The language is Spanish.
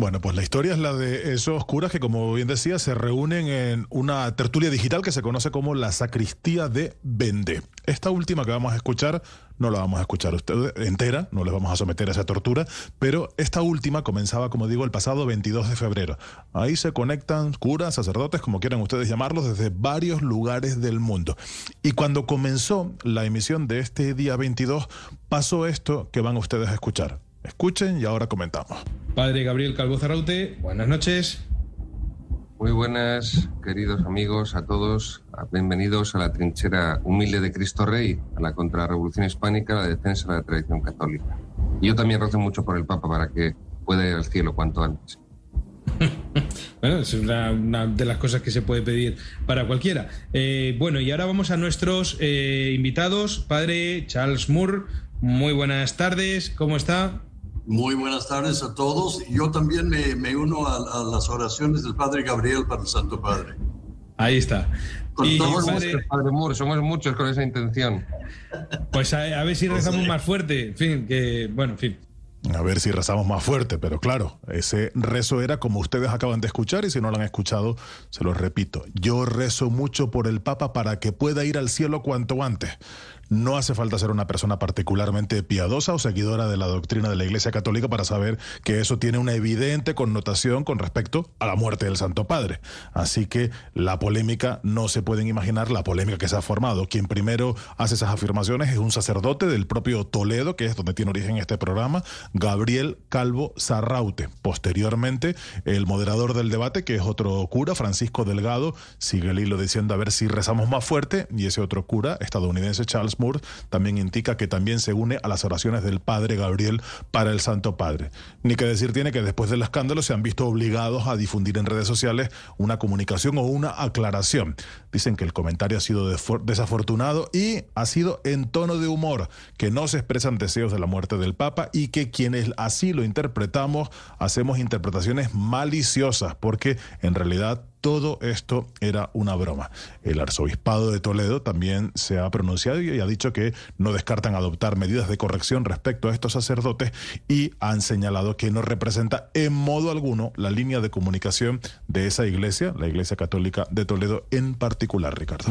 Bueno, pues la historia es la de esos curas que, como bien decía, se reúnen en una tertulia digital que se conoce como la sacristía de Bende. Esta última que vamos a escuchar, no la vamos a escuchar usted entera, no les vamos a someter a esa tortura, pero esta última comenzaba, como digo, el pasado 22 de febrero. Ahí se conectan curas, sacerdotes, como quieran ustedes llamarlos, desde varios lugares del mundo. Y cuando comenzó la emisión de este día 22, pasó esto que van ustedes a escuchar. Escuchen y ahora comentamos. Padre Gabriel Calvo Zarraute, buenas noches. Muy buenas, queridos amigos, a todos. Bienvenidos a la trinchera humilde de Cristo Rey, a la contrarrevolución hispánica, a la defensa de la tradición católica. Y yo también rezo mucho por el Papa para que pueda ir al cielo cuanto antes. bueno, es una, de las cosas que se puede pedir para cualquiera. Eh, bueno, y ahora vamos a nuestros eh, invitados. Padre Charles Moore, muy buenas tardes, ¿cómo está? Muy buenas tardes a todos. Yo también me, uno a, las oraciones del Padre Gabriel para el Santo Padre. Ahí está. y somos, muchos, padre Moore, somos muchos con esa intención. Pues a, ver si rezamos más fuerte. En fin, que, bueno, en fin. A ver si rezamos más fuerte, pero claro, ese rezo era como ustedes acaban de escuchar y si no lo han escuchado, se lo repito. Yo rezo mucho por el Papa para que pueda ir al cielo cuanto antes. No hace falta ser una persona particularmente piadosa o seguidora de la doctrina de la Iglesia Católica para saber que eso tiene una evidente connotación con respecto a la muerte del Santo Padre. Así que la polémica, no se pueden imaginar la polémica que se ha formado. Quien primero hace esas afirmaciones es un sacerdote del propio Toledo, que es donde tiene origen este programa, Gabriel Calvo Sarraute. Posteriormente, el moderador del debate, que es otro cura, Francisco Delgado, sigue el hilo diciendo a ver si rezamos más fuerte, y ese otro cura, estadounidense Charles Moore también indica que también se une a las oraciones del Padre Gabriel para el Santo Padre. Ni que decir tiene que después del escándalo se han visto obligados a difundir en redes sociales una comunicación o una aclaración. Dicen que el comentario ha sido desafortunado y ha sido en tono de humor, que no se expresan deseos de la muerte del Papa y que quienes así lo interpretamos hacemos interpretaciones maliciosas, porque en realidad todo esto era una broma. El arzobispado de Toledo también se ha pronunciado y ha dicho que no descartan adoptar medidas de corrección respecto a estos sacerdotes y han señalado que no representa en modo alguno la línea de comunicación de esa iglesia, la Iglesia Católica de Toledo en particular, Ricardo.